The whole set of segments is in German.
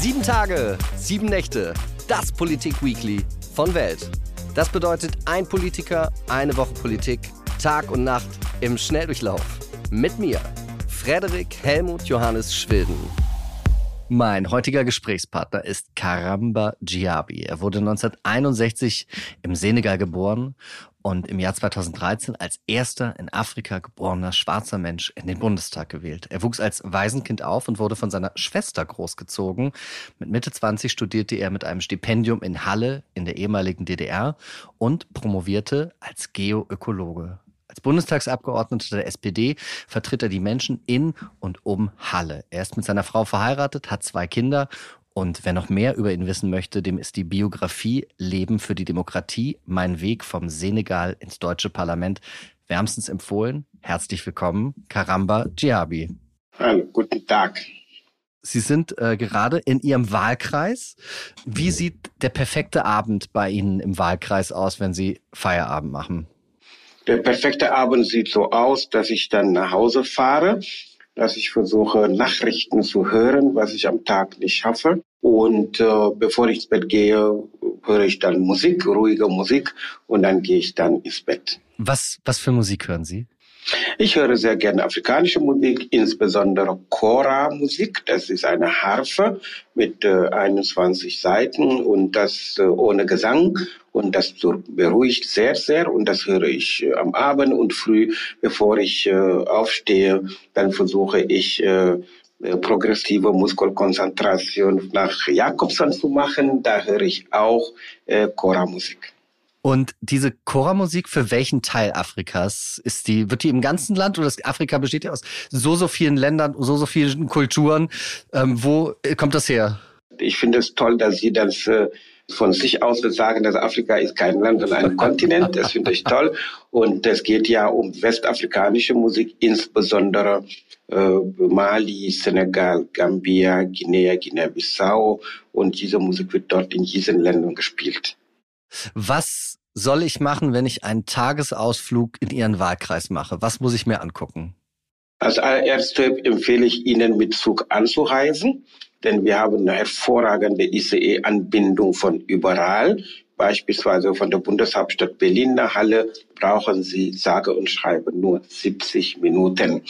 Sieben Tage, sieben Nächte, das Politik-Weekly von Welt. Das bedeutet ein Politiker, eine Woche Politik, Tag und Nacht im Schnelldurchlauf. Mit mir, Frederik Helmut Johannes Schwilden. Mein heutiger Gesprächspartner ist Karamba Djiabi. Er wurde 1961 im Senegal geboren und im Jahr 2013 als erster in Afrika geborener schwarzer Mensch in den Bundestag gewählt. Er wuchs als Waisenkind auf und wurde von seiner Schwester großgezogen. Mit Mitte 20 studierte er mit einem Stipendium in Halle in der ehemaligen DDR und promovierte als Geoökologe. Als Bundestagsabgeordneter der SPD vertritt er die Menschen in und um Halle. Er ist mit seiner Frau verheiratet, hat zwei Kinder und wer noch mehr über ihn wissen möchte, dem ist die Biografie Leben für die Demokratie, mein Weg vom Senegal ins deutsche Parlament wärmstens empfohlen. Herzlich willkommen, Karamba Djiabi. Hallo, guten Tag. Sie sind äh, gerade in Ihrem Wahlkreis. Wie sieht der perfekte Abend bei Ihnen im Wahlkreis aus, wenn Sie Feierabend machen? Der perfekte Abend sieht so aus, dass ich dann nach Hause fahre, dass ich versuche, Nachrichten zu hören, was ich am Tag nicht schaffe. Und äh, bevor ich ins Bett gehe, höre ich dann Musik, ruhige Musik, und dann gehe ich dann ins Bett. Was, was für Musik hören Sie? Ich höre sehr gerne afrikanische Musik, insbesondere Chora-Musik. Das ist eine Harfe mit äh, 21 Seiten und das äh, ohne Gesang. Und das beruhigt sehr, sehr. Und das höre ich äh, am Abend und früh, bevor ich äh, aufstehe. Dann versuche ich, äh, progressive Muskelkonzentration nach Jakobson zu machen. Da höre ich auch äh, Chora-Musik. Und diese Chora-Musik für welchen Teil Afrikas ist die? Wird die im ganzen Land oder das Afrika besteht ja aus so, so vielen Ländern, so, so vielen Kulturen. Ähm, wo kommt das her? Ich finde es toll, dass Sie das äh, von sich aus sagen, dass Afrika ist kein Land, sondern ein Kontinent. Das finde ich toll. Und es geht ja um westafrikanische Musik, insbesondere äh, Mali, Senegal, Gambia, Guinea, Guinea-Bissau. Und diese Musik wird dort in diesen Ländern gespielt. Was soll ich machen, wenn ich einen Tagesausflug in Ihren Wahlkreis mache? Was muss ich mir angucken? Als allererstes empfehle ich Ihnen, mit Zug anzureisen, denn wir haben eine hervorragende ICE-Anbindung von überall. Beispielsweise von der Bundeshauptstadt Berlin nach Halle brauchen Sie sage und schreibe nur 70 Minuten.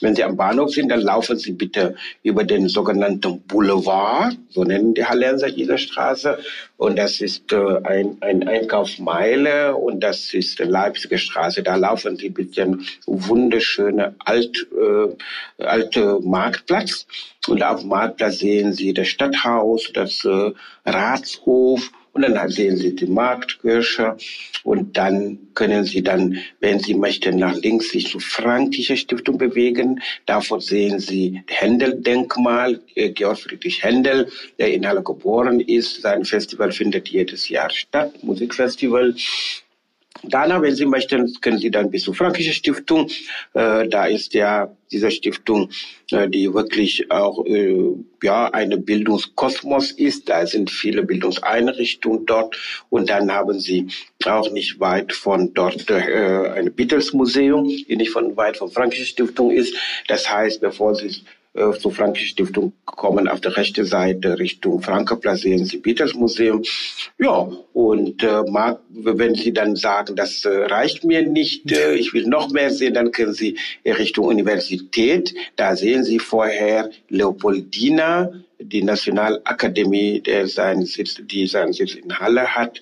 Wenn Sie am Bahnhof sind, dann laufen Sie bitte über den sogenannten Boulevard, so nennen die Hallenser diese Straße. Und das ist äh, ein, ein Einkaufsmeile und das ist die Leipziger Straße. Da laufen Sie mit dem wunderschönen alt, äh, alte Marktplatz. Und auf dem Marktplatz sehen Sie das Stadthaus, das äh, Ratshof und dann sehen Sie die Marktkirche und dann können Sie dann, wenn Sie möchten, nach links sich zur Frankische Stiftung bewegen. Davor sehen Sie Händel-Denkmal, äh, Georg Friedrich Händel, der in Halle geboren ist. Sein Festival findet jedes Jahr statt, Musikfestival. Danach, wenn Sie möchten, können Sie dann bis zur Frankische Stiftung. Äh, da ist ja diese Stiftung, äh, die wirklich auch äh, ja eine Bildungskosmos ist. Da sind viele Bildungseinrichtungen dort. Und dann haben Sie auch nicht weit von dort äh, ein Beatles Museum, die nicht von weit von Frankische Stiftung ist. Das heißt, bevor Sie äh, zur Frankische Stiftung kommen auf der rechten Seite Richtung Frankenplatz sehen Sie Peters Museum. Ja, und äh, mag, wenn Sie dann sagen, das äh, reicht mir nicht, äh, ich will noch mehr sehen, dann können Sie Richtung Universität. Da sehen Sie vorher Leopoldina, die Nationalakademie, der seinen Sitz, die seinen Sitz in Halle hat.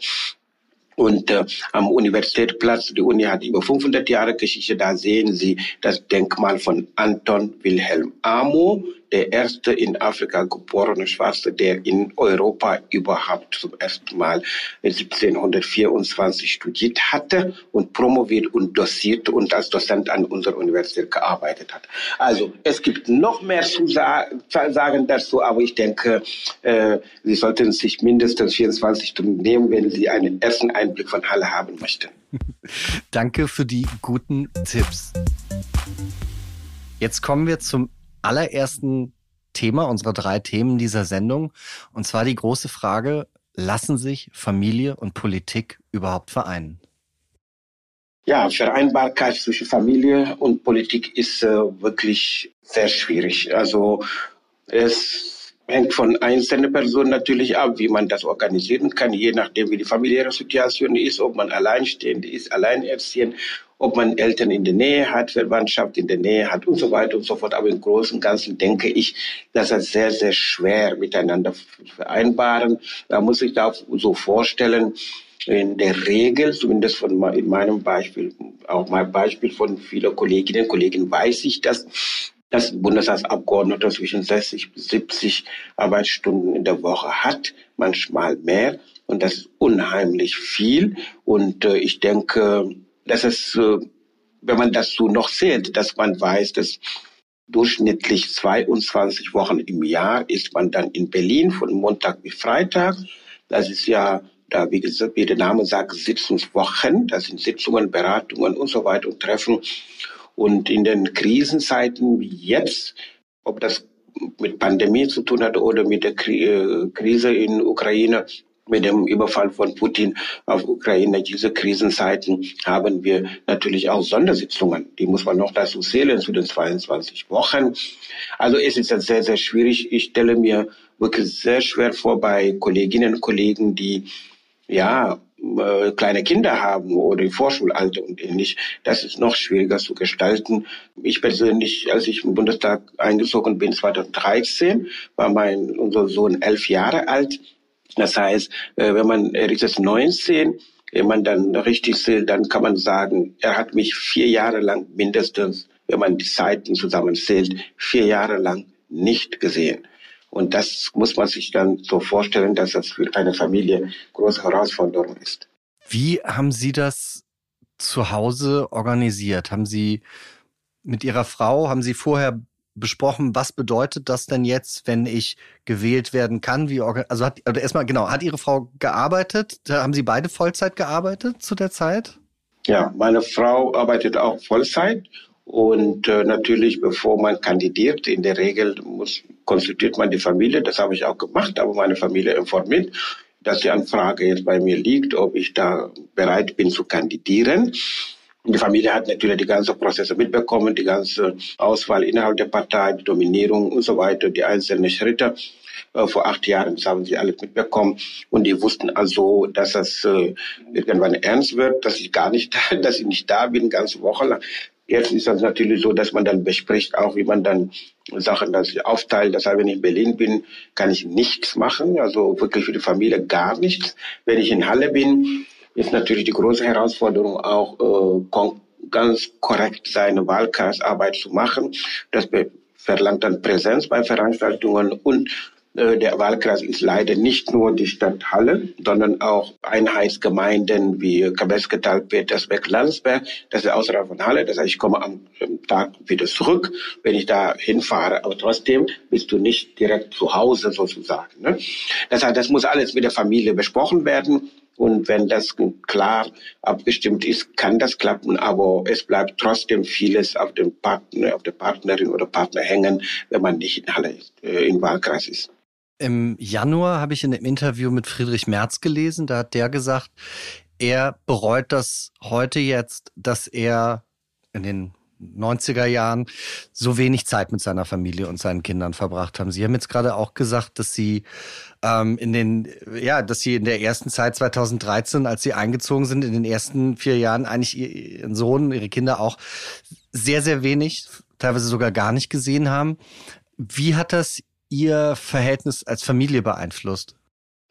Und äh, am Universitätsplatz, die Uni hat über 500 Jahre Geschichte, da sehen Sie das Denkmal von Anton Wilhelm Amo, der erste in Afrika geborene Schwarze, der in Europa überhaupt zum ersten Mal 1724 studiert hatte und promoviert und dossiert und als Dozent an unserer Universität gearbeitet hat. Also es gibt noch mehr zu sagen dazu, aber ich denke, äh, Sie sollten sich mindestens 24 Stunden nehmen, wenn Sie einen ersten Einblick von Halle haben möchten. Danke für die guten Tipps. Jetzt kommen wir zum allerersten Thema unserer drei Themen dieser Sendung. Und zwar die große Frage, lassen sich Familie und Politik überhaupt vereinen? Ja, Vereinbarkeit zwischen Familie und Politik ist äh, wirklich sehr schwierig. Also es hängt von einzelnen Personen natürlich ab, wie man das organisieren kann, je nachdem, wie die familiäre Situation ist, ob man alleinstehend ist, alleinerziehend, ob man Eltern in der Nähe hat, Verwandtschaft in der Nähe hat und so weiter und so fort. Aber im Großen und Ganzen denke ich, dass das sehr, sehr schwer miteinander vereinbaren. Da muss ich da so vorstellen, in der Regel, zumindest von in meinem Beispiel, auch mein Beispiel von vielen Kolleginnen und Kollegen, weiß ich, dass dass ein Bundestagsabgeordneter zwischen 60 bis 70 Arbeitsstunden in der Woche hat, manchmal mehr. Und das ist unheimlich viel. Und äh, ich denke, dass es, äh, wenn man das so noch zählt, dass man weiß, dass durchschnittlich 22 Wochen im Jahr ist man dann in Berlin von Montag bis Freitag. Das ist ja da, wie gesagt, wie der Name sagt, Sitzungswochen. Das sind Sitzungen, Beratungen und so weiter und Treffen. Und in den Krisenzeiten wie jetzt, ob das mit Pandemie zu tun hat oder mit der äh, Krise in Ukraine, mit dem Überfall von Putin auf Ukraine, diese Krisenzeiten, haben wir natürlich auch Sondersitzungen. Die muss man noch dazu zählen zu den 22 Wochen. Also es ist sehr, sehr schwierig. Ich stelle mir wirklich sehr schwer vor bei Kolleginnen und Kollegen, die ja äh, kleine Kinder haben oder Vorschulalter und ähnlich, das ist noch schwieriger zu gestalten. Ich persönlich, als ich im Bundestag eingezogen bin, 2013, war mein unser Sohn elf Jahre alt. Das heißt, äh, wenn man, ist jetzt 19, wenn man dann richtig zählt, dann kann man sagen, er hat mich vier Jahre lang mindestens, wenn man die Zeiten zusammenzählt, vier Jahre lang nicht gesehen. Und das muss man sich dann so vorstellen, dass das für eine Familie große Herausforderung ist. Wie haben Sie das zu Hause organisiert? Haben Sie mit Ihrer Frau, haben Sie vorher besprochen, was bedeutet das denn jetzt, wenn ich gewählt werden kann? Wie also hat also erstmal genau, hat Ihre Frau gearbeitet? Haben Sie beide Vollzeit gearbeitet zu der Zeit? Ja, meine Frau arbeitet auch Vollzeit und äh, natürlich, bevor man kandidiert, in der Regel muss, konsultiert man die Familie. Das habe ich auch gemacht, aber meine Familie informiert, dass die Anfrage jetzt bei mir liegt, ob ich da bereit bin zu kandidieren. Die Familie hat natürlich die ganzen Prozesse mitbekommen, die ganze Auswahl innerhalb der Partei, die Dominierung und so weiter, die einzelnen Schritte. Äh, vor acht Jahren, haben sie alles mitbekommen. Und die wussten also, dass das äh, irgendwann ernst wird, dass ich gar nicht, dass ich nicht da bin, ganze Woche lang. Jetzt ist das natürlich so, dass man dann bespricht, auch wie man dann Sachen das aufteilt. Das heißt, wenn ich in Berlin bin, kann ich nichts machen, also wirklich für die Familie gar nichts. Wenn ich in Halle bin, ist natürlich die große Herausforderung auch äh, ganz korrekt seine Wahlkreisarbeit zu machen. Das verlangt dann Präsenz bei Veranstaltungen und äh, der Wahlkreis ist leider nicht nur die Stadt Halle, sondern auch Einheitsgemeinden wie Kabesketal, Petersberg, Landsberg. Das ist außerhalb von Halle. Das heißt, ich komme am Tag wieder zurück, wenn ich da hinfahre. Aber trotzdem bist du nicht direkt zu Hause sozusagen. Ne? Das heißt, das muss alles mit der Familie besprochen werden. Und wenn das klar abgestimmt ist, kann das klappen, aber es bleibt trotzdem vieles auf dem Partner, auf der Partnerin oder Partner hängen, wenn man nicht in Halle ist, äh, im Wahlkreis ist. Im Januar habe ich in einem Interview mit Friedrich Merz gelesen, da hat der gesagt, er bereut das heute jetzt, dass er in den 90er Jahren so wenig Zeit mit seiner Familie und seinen Kindern verbracht haben. Sie haben jetzt gerade auch gesagt, dass Sie ähm, in den, ja, dass Sie in der ersten Zeit 2013, als Sie eingezogen sind, in den ersten vier Jahren eigentlich Ihren Sohn, Ihre Kinder auch sehr, sehr wenig, teilweise sogar gar nicht gesehen haben. Wie hat das Ihr Verhältnis als Familie beeinflusst?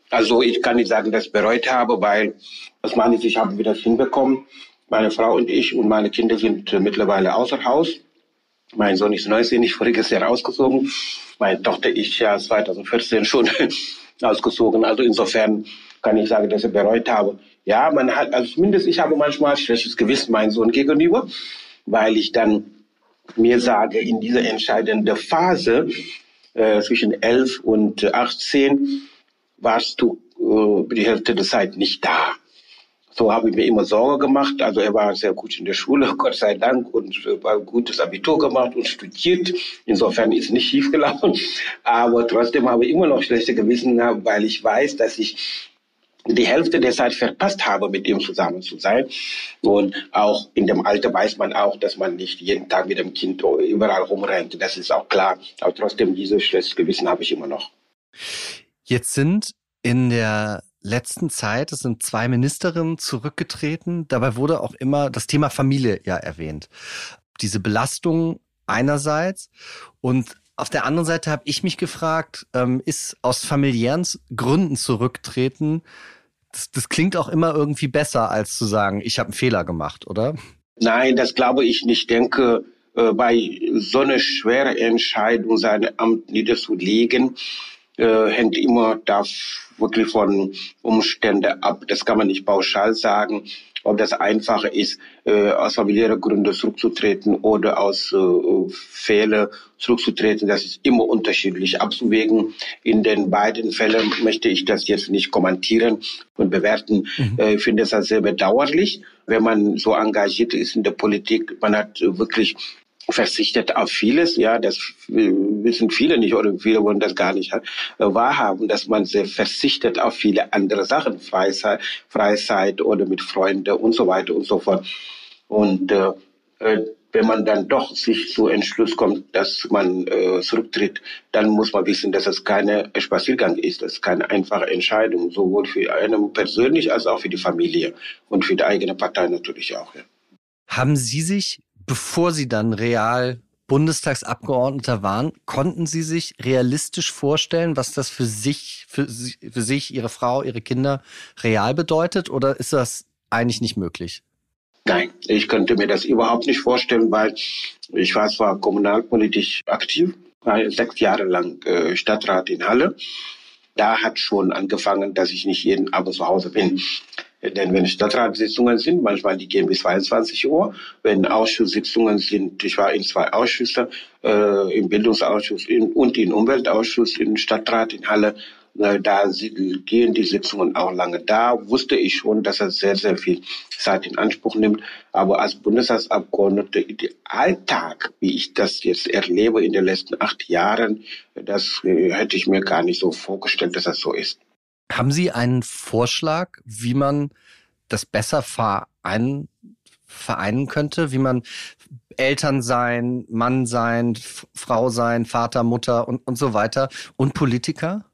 Also ich kann nicht sagen, dass ich bereut habe, weil aus meiner Sicht haben wir das hinbekommen. Meine Frau und ich und meine Kinder sind mittlerweile außer Haus. Mein Sohn ist 19, ich voriges Jahr ausgezogen. Meine Tochter ist ja 2014 schon ausgezogen. Also insofern kann ich sagen, dass ich bereut habe. Ja, man hat, also zumindest ich habe manchmal schlechtes Gewissen meinem Sohn gegenüber, weil ich dann mir sage, in dieser entscheidenden Phase äh, zwischen 11 und 18 warst du äh, die Hälfte der Zeit nicht da. So habe ich mir immer Sorge gemacht. Also er war sehr gut in der Schule, Gott sei Dank, und äh, ein gutes Abitur gemacht und studiert. Insofern ist nicht schief gelaufen. Aber trotzdem habe ich immer noch schlechte Gewissen, weil ich weiß, dass ich die Hälfte der Zeit verpasst habe, mit ihm zusammen zu sein. Und auch in dem Alter weiß man auch, dass man nicht jeden Tag mit dem Kind überall rumrennt. Das ist auch klar. Aber trotzdem, dieses schlechtes Gewissen habe ich immer noch. Jetzt sind in der letzten Zeit, es sind zwei Ministerinnen zurückgetreten. Dabei wurde auch immer das Thema Familie ja erwähnt. Diese Belastung einerseits und auf der anderen Seite habe ich mich gefragt, ähm, ist aus familiären Gründen zurücktreten, das, das klingt auch immer irgendwie besser, als zu sagen, ich habe einen Fehler gemacht, oder? Nein, das glaube ich nicht. Ich denke, äh, bei so einer schweren Entscheidung, sein Amt niederzulegen, äh, hängt immer da wirklich von Umständen ab. Das kann man nicht pauschal sagen, ob das einfacher ist, äh, aus familiären Gründen zurückzutreten oder aus äh, Fehlern zurückzutreten. Das ist immer unterschiedlich abzuwägen. In den beiden Fällen möchte ich das jetzt nicht kommentieren und bewerten. Mhm. Äh, ich finde es sehr bedauerlich, wenn man so engagiert ist in der Politik. Man hat wirklich verzichtet auf vieles, ja, das wissen viele nicht oder viele wollen das gar nicht wahrhaben, dass man sehr verzichtet auf viele andere Sachen, Freizeit, Freizeit oder mit Freunden und so weiter und so fort. Und äh, äh, wenn man dann doch sich zu Entschluss kommt, dass man äh, zurücktritt, dann muss man wissen, dass es keine Spaziergang ist, das ist keine einfache Entscheidung, sowohl für einen persönlich als auch für die Familie und für die eigene Partei natürlich auch. Ja. Haben Sie sich bevor Sie dann real Bundestagsabgeordneter waren, konnten Sie sich realistisch vorstellen, was das für sich, für, für sich, Ihre Frau, Ihre Kinder real bedeutet? Oder ist das eigentlich nicht möglich? Nein, ich könnte mir das überhaupt nicht vorstellen, weil ich war zwar kommunalpolitisch aktiv, war sechs Jahre lang äh, Stadtrat in Halle. Da hat schon angefangen, dass ich nicht jeden Abend zu Hause bin. Denn wenn Stadtratssitzungen sind, manchmal die gehen bis 22 Uhr. Wenn Ausschusssitzungen sind, ich war in zwei Ausschüssen, äh, im Bildungsausschuss in, und im Umweltausschuss, im Stadtrat in Halle, äh, da gehen die Sitzungen auch lange. Da wusste ich schon, dass er sehr, sehr viel Zeit in Anspruch nimmt. Aber als Bundestagsabgeordneter, der Alltag, wie ich das jetzt erlebe in den letzten acht Jahren, das äh, hätte ich mir gar nicht so vorgestellt, dass das so ist. Haben Sie einen Vorschlag, wie man das besser vereinen, vereinen könnte, wie man Eltern sein, Mann sein, Frau sein, Vater, Mutter und, und so weiter und Politiker?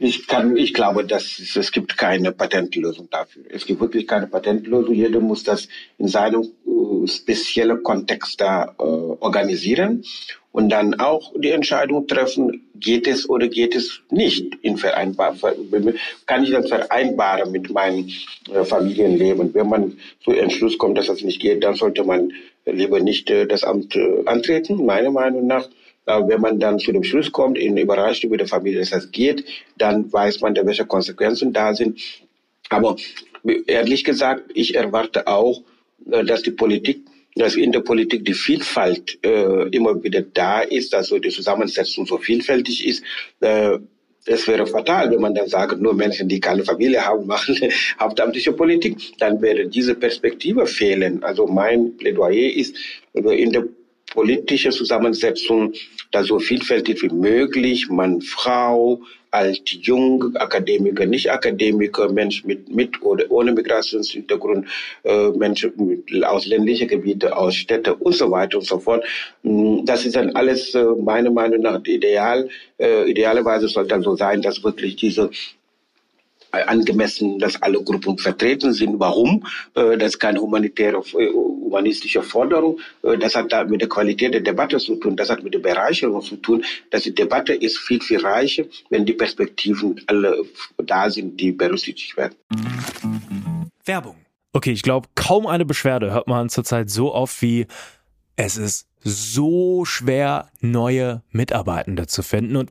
Ich kann, ich glaube, dass es, es gibt keine Patentlösung dafür. Es gibt wirklich keine Patentlösung. Jeder muss das in seinem äh, speziellen Kontext da äh, organisieren und dann auch die Entscheidung treffen, geht es oder geht es nicht in vereinbar, kann ich das vereinbaren mit meinem äh, Familienleben? Wenn man zu Entschluss kommt, dass das nicht geht, dann sollte man lieber nicht äh, das Amt äh, antreten, meiner Meinung nach. Wenn man dann zu dem Schluss kommt, in überrascht über die Familie, dass das geht, dann weiß man, welche Konsequenzen da sind. Aber ehrlich gesagt, ich erwarte auch, dass die Politik dass in der Politik die Vielfalt äh, immer wieder da ist, also die Zusammensetzung so vielfältig ist. Äh, es wäre fatal, wenn man dann sagt, nur Menschen, die keine Familie haben, machen hauptamtliche Politik. Dann wäre diese Perspektive fehlen. Also mein Plädoyer ist, in der politische Zusammensetzung da so vielfältig wie möglich, Mann, Frau, alt, jung, Akademiker, nicht Akademiker, Mensch mit, mit oder ohne Migrationshintergrund, äh, Menschen aus ländlichen Gebieten, aus Städten und so weiter und so fort. Mm, das ist dann alles äh, meiner Meinung nach ideal. Äh, idealerweise soll dann so sein, dass wirklich diese angemessen, dass alle Gruppen vertreten sind. Warum? Äh, das ist keine humanitäre, äh, humanistische Forderung. Das hat da mit der Qualität der Debatte zu tun. Das hat mit der Bereicherung zu tun. Dass die Debatte ist viel, viel reicher, wenn die Perspektiven alle da sind, die berücksichtigt werden. Werbung. Okay, ich glaube, kaum eine Beschwerde hört man zurzeit so oft wie es ist so schwer, neue Mitarbeitende zu finden. Und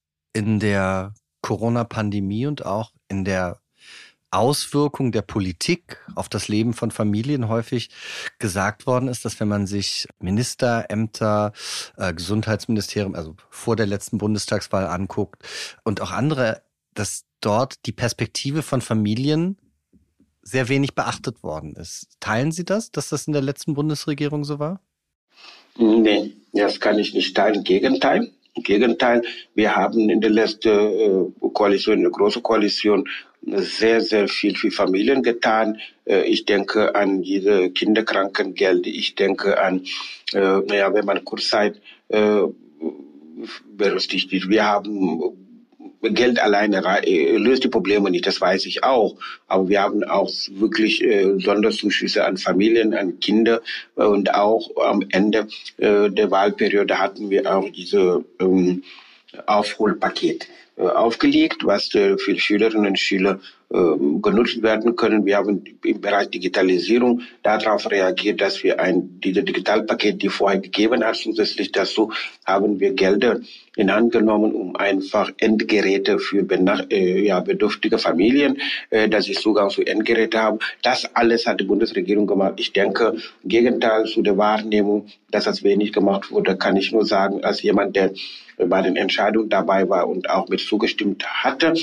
in der Corona-Pandemie und auch in der Auswirkung der Politik auf das Leben von Familien häufig gesagt worden ist, dass wenn man sich Ministerämter, äh, Gesundheitsministerium, also vor der letzten Bundestagswahl anguckt und auch andere, dass dort die Perspektive von Familien sehr wenig beachtet worden ist. Teilen Sie das, dass das in der letzten Bundesregierung so war? Nee, das kann ich nicht teilen. Gegenteil. Im Gegenteil, wir haben in der letzten äh, Koalition, eine große Koalition, sehr, sehr viel für Familien getan. Äh, ich denke an diese Kinderkrankengeld. Ich denke an, äh, naja, wenn man Kurzzeit berücksichtigt. Wir haben Geld alleine äh, löst die Probleme nicht, das weiß ich auch. Aber wir haben auch wirklich äh, Sonderzuschüsse an Familien, an Kinder und auch am Ende äh, der Wahlperiode hatten wir auch diese ähm, Aufholpaket äh, aufgelegt, was äh, für Schülerinnen und Schüler ähm, genutzt werden können. Wir haben im Bereich Digitalisierung darauf reagiert, dass wir ein dieses Digitalpaket, die vorher gegeben hat, zusätzlich dazu haben wir Gelder in Hand genommen, um einfach Endgeräte für äh, ja, bedürftige Familien, äh, dass sie Zugang zu Endgeräten haben. Das alles hat die Bundesregierung gemacht. Ich denke, im Gegenteil zu der Wahrnehmung, dass das wenig gemacht wurde, kann ich nur sagen, als jemand, der bei den Entscheidungen dabei war und auch mit zugestimmt hatte,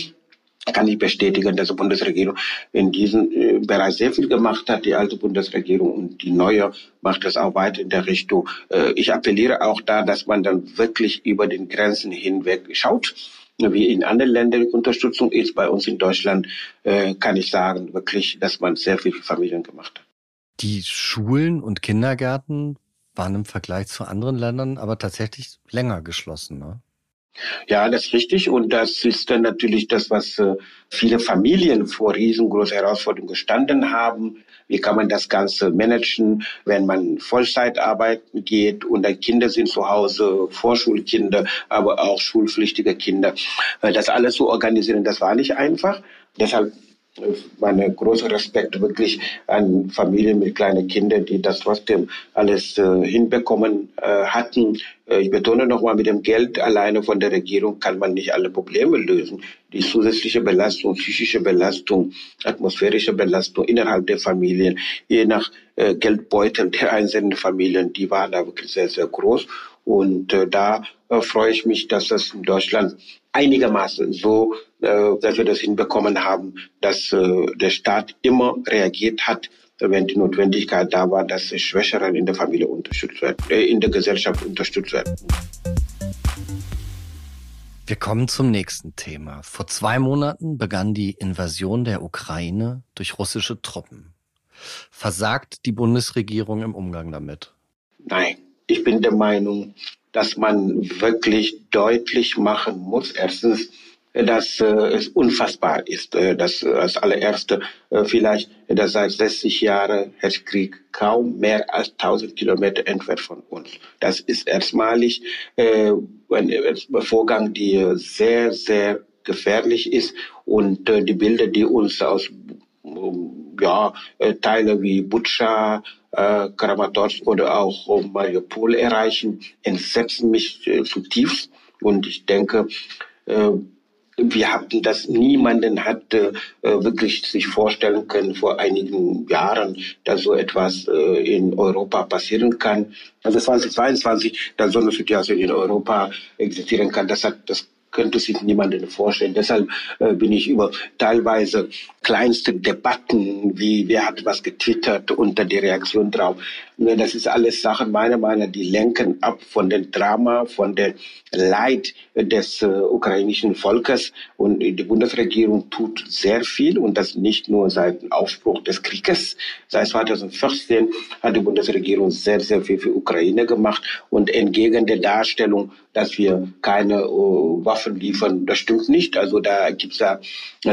kann ich bestätigen, dass die Bundesregierung in diesem äh, Bereich sehr viel gemacht hat. Die alte Bundesregierung und die neue macht das auch weiter in der Richtung. Äh, ich appelliere auch da, dass man dann wirklich über den Grenzen hinweg schaut. Wie in anderen Ländern Unterstützung ist, bei uns in Deutschland äh, kann ich sagen, wirklich, dass man sehr viel für Familien gemacht hat. Die Schulen und Kindergärten waren im Vergleich zu anderen Ländern aber tatsächlich länger geschlossen. Ne? Ja, das ist richtig. Und das ist dann natürlich das, was äh, viele Familien vor riesengroße Herausforderungen gestanden haben. Wie kann man das Ganze managen, wenn man Vollzeit arbeiten geht und dann Kinder sind zu Hause, Vorschulkinder, aber auch schulpflichtige Kinder. Äh, das alles zu organisieren, das war nicht einfach. Deshalb meine große Respekt wirklich an Familien mit kleinen Kindern, die das trotzdem alles äh, hinbekommen äh, hatten. Äh, ich betone nochmal, mit dem Geld alleine von der Regierung kann man nicht alle Probleme lösen. Die zusätzliche Belastung, psychische Belastung, atmosphärische Belastung innerhalb der Familien, je nach äh, Geldbeutel der einzelnen Familien, die waren da wirklich sehr, sehr groß. Und äh, da äh, freue ich mich, dass das in Deutschland einigermaßen so, äh, dass wir das hinbekommen haben, dass äh, der Staat immer reagiert hat, wenn die Notwendigkeit da war, dass Schwächeren in der Familie unterstützt werden, äh, in der Gesellschaft unterstützt werden. Wir kommen zum nächsten Thema. Vor zwei Monaten begann die Invasion der Ukraine durch russische Truppen. Versagt die Bundesregierung im Umgang damit? Nein, ich bin der Meinung, dass man wirklich deutlich machen muss. Erstens, dass äh, es unfassbar ist, äh, dass äh, als allererste äh, vielleicht, dass seit 60 Jahren Krieg kaum mehr als 1000 Kilometer entfernt von uns. Das ist erstmalig äh, ein Vorgang, der sehr, sehr gefährlich ist und äh, die Bilder, die uns aus ja, äh, Teile wie Butscha, äh, Kramatorsk oder auch Mariupol erreichen, entsetzen mich äh, zutiefst. Und ich denke, äh, wir hatten das, niemanden hatte äh, wirklich sich vorstellen können vor einigen Jahren, dass so etwas äh, in Europa passieren kann. Also 2022, dass so eine Situation in Europa existieren kann, das hat, das könnte sich niemanden vorstellen. Deshalb äh, bin ich über teilweise kleinste Debatten, wie wer hat was getwittert unter die Reaktion drauf. Ne, das ist alles Sachen meiner Meinung nach, die lenken ab von dem Drama, von der Leid des äh, ukrainischen Volkes. Und die Bundesregierung tut sehr viel und das nicht nur seit dem Aufbruch des Krieges. Seit 2014 hat die Bundesregierung sehr, sehr viel für Ukraine gemacht und entgegen der Darstellung, dass wir keine uh, Waffen liefern, das stimmt nicht. Also da gibt es ja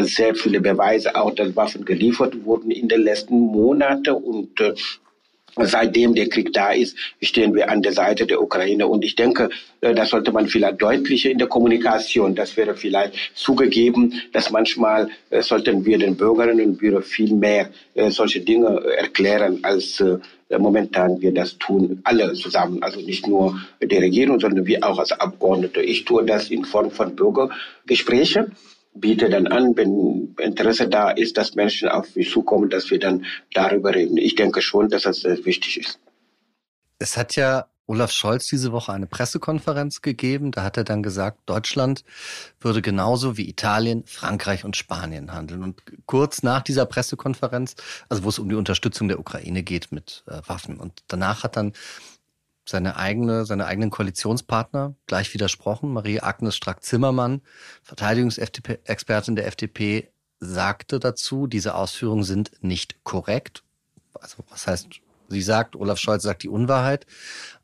sehr viele Beweise auch, dass Waffen geliefert wurden in den letzten Monaten und uh, Seitdem der Krieg da ist, stehen wir an der Seite der Ukraine. Und ich denke, äh, das sollte man vielleicht deutlicher in der Kommunikation, das wäre vielleicht zugegeben, dass manchmal äh, sollten wir den Bürgerinnen und Bürgern viel mehr äh, solche Dinge erklären, als momentan wir das tun, alle zusammen. Also nicht nur die Regierung, sondern wir auch als Abgeordnete. Ich tue das in Form von Bürgergesprächen biete dann an, wenn Interesse da ist, dass Menschen auf mich zukommen, dass wir dann darüber reden. Ich denke schon, dass das sehr wichtig ist. Es hat ja Olaf Scholz diese Woche eine Pressekonferenz gegeben. Da hat er dann gesagt, Deutschland würde genauso wie Italien, Frankreich und Spanien handeln. Und kurz nach dieser Pressekonferenz, also wo es um die Unterstützung der Ukraine geht mit äh, Waffen. Und danach hat dann seine eigene, seine eigenen Koalitionspartner gleich widersprochen. Marie-Agnes Strack-Zimmermann, Verteidigungsexpertin der FDP, sagte dazu, diese Ausführungen sind nicht korrekt. Also was heißt, sie sagt, Olaf Scholz sagt die Unwahrheit.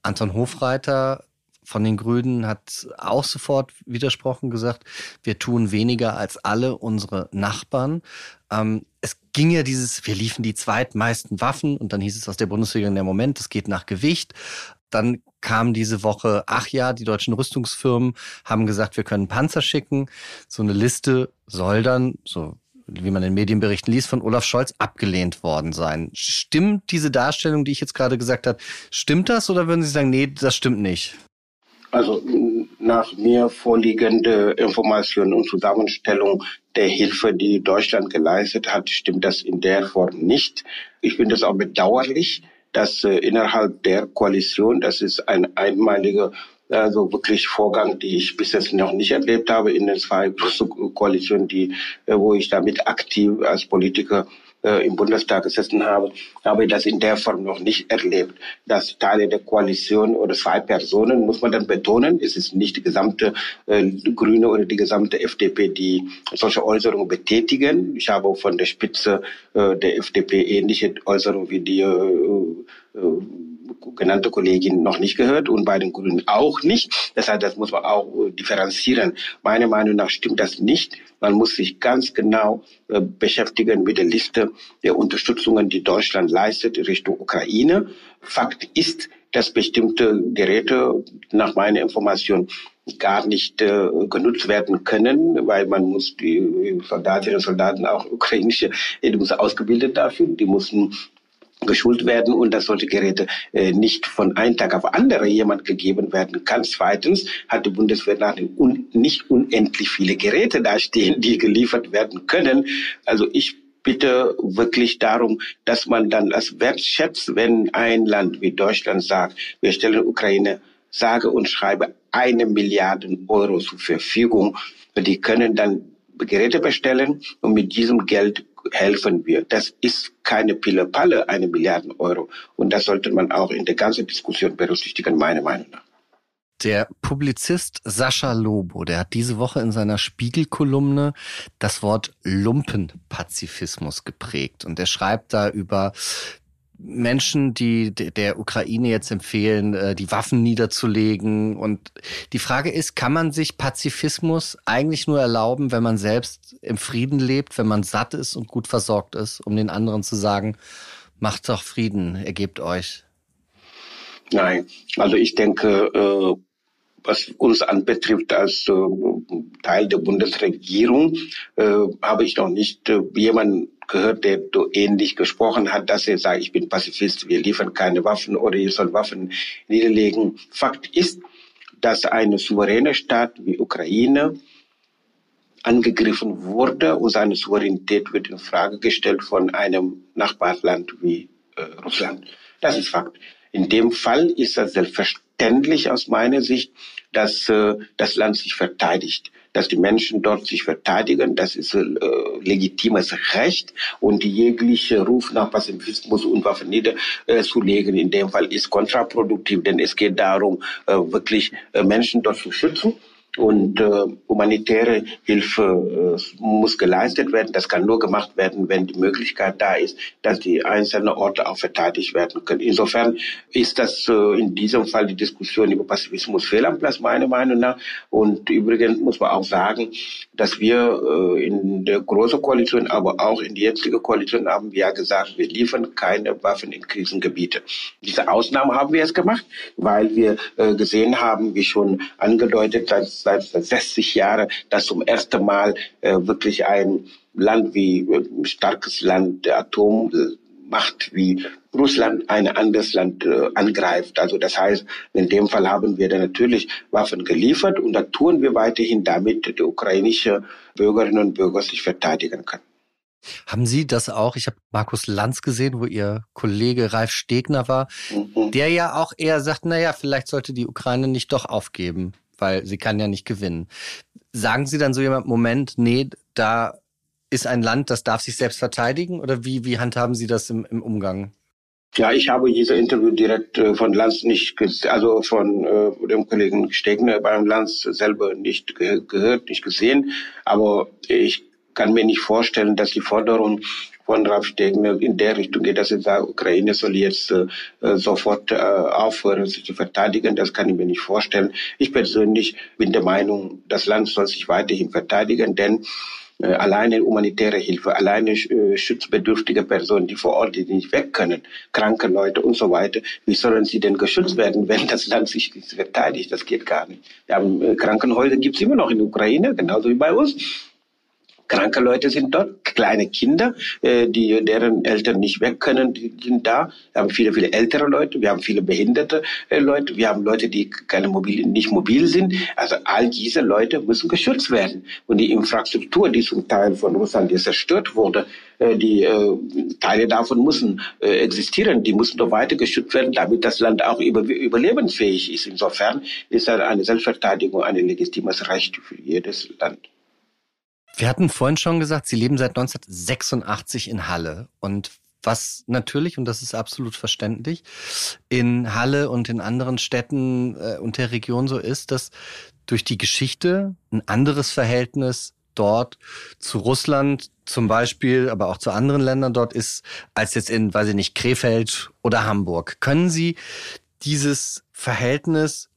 Anton Hofreiter von den Grünen hat auch sofort widersprochen, gesagt, wir tun weniger als alle unsere Nachbarn. Ähm, es ging ja dieses, wir liefen die zweitmeisten Waffen und dann hieß es aus der Bundesregierung, der Moment, es geht nach Gewicht. Dann kam diese Woche, ach ja, die deutschen Rüstungsfirmen haben gesagt, wir können Panzer schicken. So eine Liste soll dann, so wie man in Medienberichten liest, von Olaf Scholz abgelehnt worden sein. Stimmt diese Darstellung, die ich jetzt gerade gesagt habe, stimmt das oder würden Sie sagen, nee, das stimmt nicht? Also nach mir vorliegende Informationen und Zusammenstellung der Hilfe, die Deutschland geleistet hat, stimmt das in der Form nicht. Ich finde das auch bedauerlich, dass äh, innerhalb der Koalition, das ist ein einmaliger also wirklich Vorgang, die ich bis jetzt noch nicht erlebt habe in den zwei großen Koalitionen, die, äh, wo ich damit aktiv als Politiker äh, im Bundestag gesessen habe, habe ich das in der Form noch nicht erlebt. Dass Teile der Koalition oder zwei Personen, muss man dann betonen, es ist nicht die gesamte äh, Grüne oder die gesamte FDP, die solche Äußerungen betätigen. Ich habe von der Spitze äh, der FDP ähnliche Äußerungen wie die äh, äh, genannte Kollegin noch nicht gehört und bei den Grünen auch nicht. Das heißt, das muss man auch äh, differenzieren. Meiner Meinung nach stimmt das nicht. Man muss sich ganz genau äh, beschäftigen mit der Liste der Unterstützungen, die Deutschland leistet Richtung Ukraine. Fakt ist, dass bestimmte Geräte nach meiner Information gar nicht äh, genutzt werden können, weil man muss die Soldatinnen und Soldaten auch ukrainische, die müssen ausgebildet dafür, die müssen geschult werden und dass solche Geräte äh, nicht von einem Tag auf andere jemand gegeben werden kann. Zweitens hat die Bundeswehr nach un nicht unendlich viele Geräte dastehen, die geliefert werden können. Also ich bitte wirklich darum, dass man dann das wertschätzt, wenn ein Land wie Deutschland sagt, wir stellen Ukraine sage und schreibe eine Milliarde Euro zur Verfügung. Die können dann Geräte bestellen und mit diesem Geld helfen wir. Das ist keine Pille-Palle, eine Milliarden Euro. Und das sollte man auch in der ganzen Diskussion berücksichtigen, meiner Meinung nach. Der Publizist Sascha Lobo, der hat diese Woche in seiner Spiegelkolumne das Wort Lumpenpazifismus geprägt. Und er schreibt da über Menschen, die der Ukraine jetzt empfehlen, äh, die Waffen niederzulegen. Und die Frage ist, kann man sich Pazifismus eigentlich nur erlauben, wenn man selbst im Frieden lebt, wenn man satt ist und gut versorgt ist, um den anderen zu sagen, macht doch Frieden, ergebt euch? Nein, also ich denke, äh, was uns anbetrifft als äh, Teil der Bundesregierung, habe ich noch nicht jemanden gehört, der so ähnlich gesprochen hat, dass er sagt, ich bin Pazifist, wir liefern keine Waffen oder ihr sollt Waffen niederlegen. Fakt ist, dass eine souveräne Staat wie Ukraine angegriffen wurde und seine Souveränität wird in Frage gestellt von einem Nachbarland wie äh, Russland. Das ist Fakt. In dem Fall ist das selbstverständlich aus meiner Sicht, dass äh, das Land sich verteidigt dass die Menschen dort sich verteidigen. Das ist äh, legitimes Recht und jegliche Ruf nach Pazifismus und Waffen niederzulegen in dem Fall ist kontraproduktiv, denn es geht darum, äh, wirklich äh, Menschen dort zu schützen und äh, humanitäre Hilfe äh, muss geleistet werden. Das kann nur gemacht werden, wenn die Möglichkeit da ist, dass die einzelnen Orte auch verteidigt werden können. Insofern ist das äh, in diesem Fall die Diskussion über Pazifismus fehl am Platz, meiner Meinung nach. Und übrigens muss man auch sagen, dass wir äh, in der großen Koalition, aber auch in die jetzige Koalition haben wir ja gesagt, wir liefern keine Waffen in Krisengebiete. Diese Ausnahme haben wir jetzt gemacht, weil wir äh, gesehen haben, wie schon angedeutet, dass seit 60 Jahren, dass zum ersten Mal äh, wirklich ein Land wie äh, ein starkes Land der Atom macht, wie Russland ein anderes Land äh, angreift. Also das heißt, in dem Fall haben wir da natürlich Waffen geliefert und da tun wir weiterhin, damit die ukrainische Bürgerinnen und Bürger sich verteidigen können. Haben Sie das auch? Ich habe Markus Lanz gesehen, wo Ihr Kollege Ralf Stegner war, mhm. der ja auch eher sagt, naja, vielleicht sollte die Ukraine nicht doch aufgeben, weil sie kann ja nicht gewinnen. Sagen Sie dann so jemand, Moment, nee, da ist ein Land, das darf sich selbst verteidigen? Oder wie, wie handhaben Sie das im, im Umgang? Ja, ich habe dieses Interview direkt äh, von Lanz nicht, also von äh, dem Kollegen Stegner beim Lanz selber nicht ge gehört, nicht gesehen. Aber ich kann mir nicht vorstellen, dass die Forderung von Ralf Stegner in der Richtung geht, dass er sagt, Ukraine soll jetzt äh, sofort äh, aufhören, sich zu verteidigen. Das kann ich mir nicht vorstellen. Ich persönlich bin der Meinung, das Land soll sich weiterhin verteidigen, denn äh, alleine humanitäre Hilfe, alleine äh, schutzbedürftige Personen, die vor Ort die nicht weg können, kranke Leute und so weiter, wie sollen sie denn geschützt werden, wenn das Land sich nicht verteidigt? Das geht gar nicht. Wir haben, äh, Krankenhäuser gibt es immer noch in der Ukraine, genauso wie bei uns. Kranke Leute sind dort, kleine Kinder, äh, die deren Eltern nicht weg können, die sind da. Wir haben viele, viele ältere Leute, wir haben viele behinderte äh, Leute, wir haben Leute, die keine mobil, nicht mobil sind. Also all diese Leute müssen geschützt werden. Und die Infrastruktur, die zum Teil von Russland zerstört wurde, äh, die äh, Teile davon müssen äh, existieren, die müssen doch weiter geschützt werden, damit das Land auch über, überlebensfähig ist. Insofern ist eine Selbstverteidigung ein legitimes Recht für jedes Land. Wir hatten vorhin schon gesagt, Sie leben seit 1986 in Halle. Und was natürlich, und das ist absolut verständlich, in Halle und in anderen Städten äh, und der Region so ist, dass durch die Geschichte ein anderes Verhältnis dort zu Russland zum Beispiel, aber auch zu anderen Ländern dort ist, als jetzt in, weiß ich nicht, Krefeld oder Hamburg. Können Sie dieses Verhältnis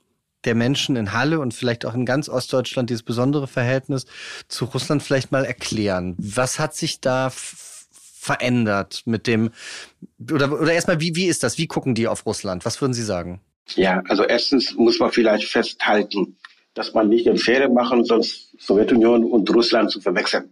der Menschen in Halle und vielleicht auch in ganz Ostdeutschland dieses besondere Verhältnis zu Russland vielleicht mal erklären. Was hat sich da verändert mit dem, oder, oder erstmal, wie, wie ist das? Wie gucken die auf Russland? Was würden Sie sagen? Ja, also erstens muss man vielleicht festhalten, dass man nicht den Fehler machen, sonst Sowjetunion und Russland zu verwechseln.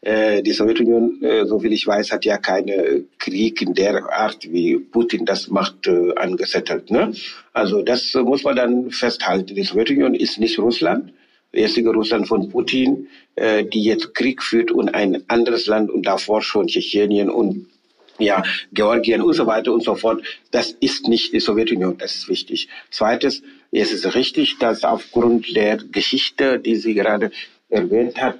Äh, die Sowjetunion, äh, so viel ich weiß, hat ja keine Krieg in der Art, wie Putin das macht, äh, angesettelt. Ne? Also das muss man dann festhalten. Die Sowjetunion ist nicht Russland. Jetzige Russland von Putin, äh, die jetzt Krieg führt und ein anderes Land und davor schon Tschetschenien und ja, Georgien und so weiter und so fort. Das ist nicht die Sowjetunion, das ist wichtig. Zweites, es ist richtig, dass aufgrund der Geschichte, die sie gerade erwähnt hat,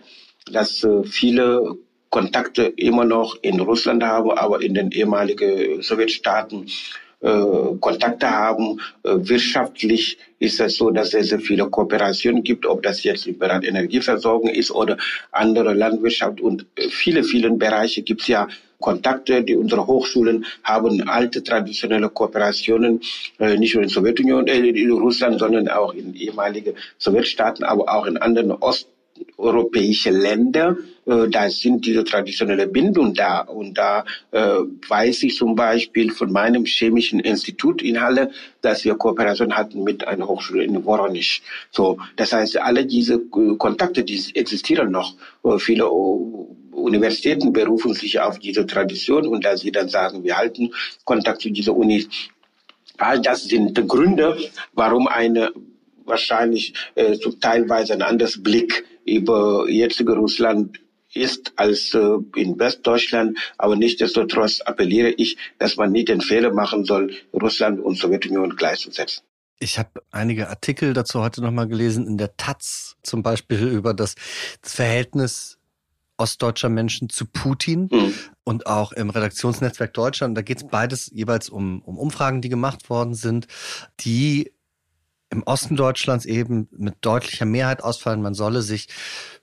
dass äh, viele Kontakte immer noch in Russland haben, aber in den ehemaligen Sowjetstaaten äh, Kontakte haben. Äh, wirtschaftlich ist es so, dass es sehr viele Kooperationen gibt, ob das jetzt im Bereich Energieversorgung ist oder andere Landwirtschaft und viele, viele Bereiche gibt es ja Kontakte, die unsere Hochschulen haben alte traditionelle Kooperationen, nicht nur in Sowjetunion, in Russland, sondern auch in ehemaligen Sowjetstaaten, aber auch in anderen Ost europäische Länder, äh, da sind diese traditionelle Bindung da. Und da äh, weiß ich zum Beispiel von meinem chemischen Institut in Halle, dass wir Kooperation hatten mit einer Hochschule in Voronezh. So, das heißt, alle diese äh, Kontakte, die existieren noch. Äh, viele äh, Universitäten berufen sich auf diese Tradition und da sie dann sagen, wir halten Kontakt zu dieser Uni. All das sind Gründe, warum eine wahrscheinlich äh, teilweise ein anderes Blick über jetzige Russland ist als äh, in Westdeutschland. Aber nichtsdestotrotz appelliere ich, dass man nicht den Fehler machen soll, Russland und Sowjetunion gleichzusetzen. Ich habe einige Artikel dazu heute nochmal gelesen, in der Taz zum Beispiel über das, das Verhältnis ostdeutscher Menschen zu Putin mhm. und auch im Redaktionsnetzwerk Deutschland. Da geht es beides jeweils um, um Umfragen, die gemacht worden sind, die im Osten Deutschlands eben mit deutlicher Mehrheit ausfallen. Man solle sich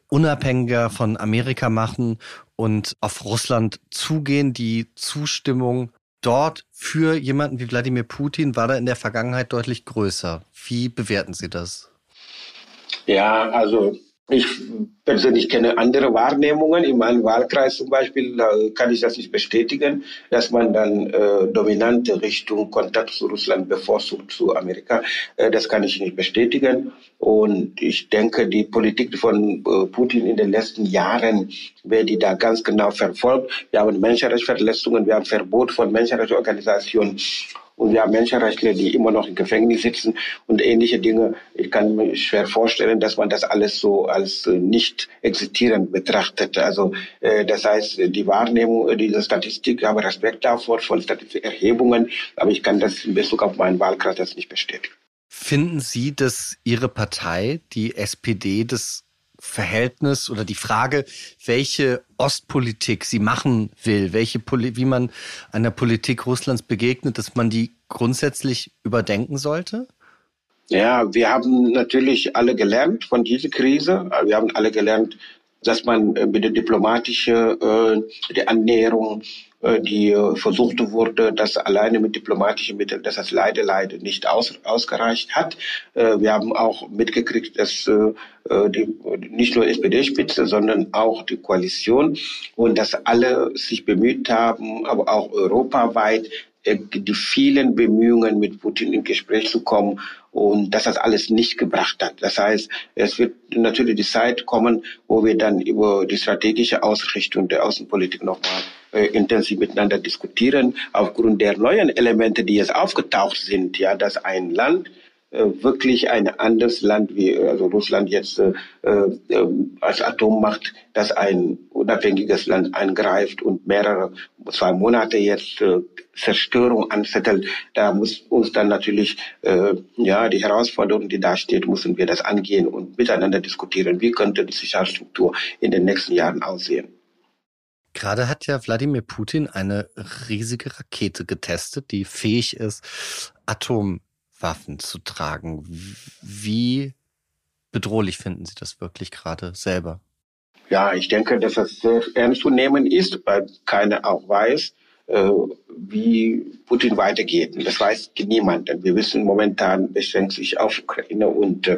unabhängiger von Amerika machen und auf Russland zugehen. Die Zustimmung dort für jemanden wie Wladimir Putin war da in der Vergangenheit deutlich größer. Wie bewerten Sie das? Ja, also Ich persönlich kenne andere Wahrnehmungen. In meinem Wahlkreis zum Beispiel kann ich das nicht bestätigen, dass man dann äh, dominante Richtung Kontakt zu Russland bevorzugt zu Amerika. Äh, das kann ich nicht bestätigen. Und ich denke, die Politik von äh, Putin in den letzten Jahren wird die da ganz genau verfolgt. Wir haben Menschenrechtsverletzungen, wir haben Verbot von Menschenrechtsorganisationen und wir haben Menschenrechtler, die immer noch im Gefängnis sitzen und ähnliche Dinge. Ich kann mir schwer vorstellen, dass man das alles so als äh, nicht existierend betrachtet. Also äh, das heißt, die Wahrnehmung äh, dieser Statistik, ich habe Respekt davor von Statistikerhebungen, aber ich kann das in Bezug auf meinen Wahlkreis das nicht bestätigen. Finden Sie, dass Ihre Partei, die SPD, das Verhältnis oder die Frage, welche Ostpolitik sie machen will, welche wie man einer Politik Russlands begegnet, dass man die grundsätzlich überdenken sollte? Ja, wir haben natürlich alle gelernt von dieser Krise. Wir haben alle gelernt, dass man äh, mit der diplomatischen äh, die Annäherung, äh, die äh, versucht wurde, dass alleine mit diplomatischen Mitteln, dass das leider leider nicht aus, ausgereicht hat. Äh, wir haben auch mitgekriegt, dass äh, äh die, nicht nur SPD-Spitze, sondern auch die Koalition und dass alle sich bemüht haben, aber auch europaweit die vielen Bemühungen, mit Putin in Gespräch zu kommen und dass das alles nicht gebracht hat. Das heißt, es wird natürlich die Zeit kommen, wo wir dann über die strategische Ausrichtung der Außenpolitik nochmal äh, intensiv miteinander diskutieren, aufgrund der neuen Elemente, die jetzt aufgetaucht sind, ja, dass ein Land äh, wirklich ein anderes Land wie äh, also Russland jetzt äh, äh, als Atommacht, das ein unabhängiges Land angreift und mehrere zwei Monate jetzt äh, Zerstörung anzettelt, da muss uns dann natürlich äh, ja die Herausforderung, die da steht, müssen wir das angehen und miteinander diskutieren. Wie könnte die Sicherheitsstruktur in den nächsten Jahren aussehen? Gerade hat ja Wladimir Putin eine riesige Rakete getestet, die fähig ist, Atom Waffen zu tragen. Wie bedrohlich finden Sie das wirklich gerade selber? Ja, ich denke, dass das sehr ernst zu nehmen ist, weil keiner auch weiß, äh, wie Putin weitergeht. Das weiß niemand. Wir wissen momentan beschränkt sich auf Ukraine und äh,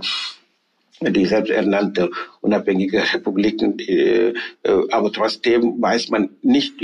die selbsternannte unabhängige Republiken. Äh, aber trotzdem weiß man nicht,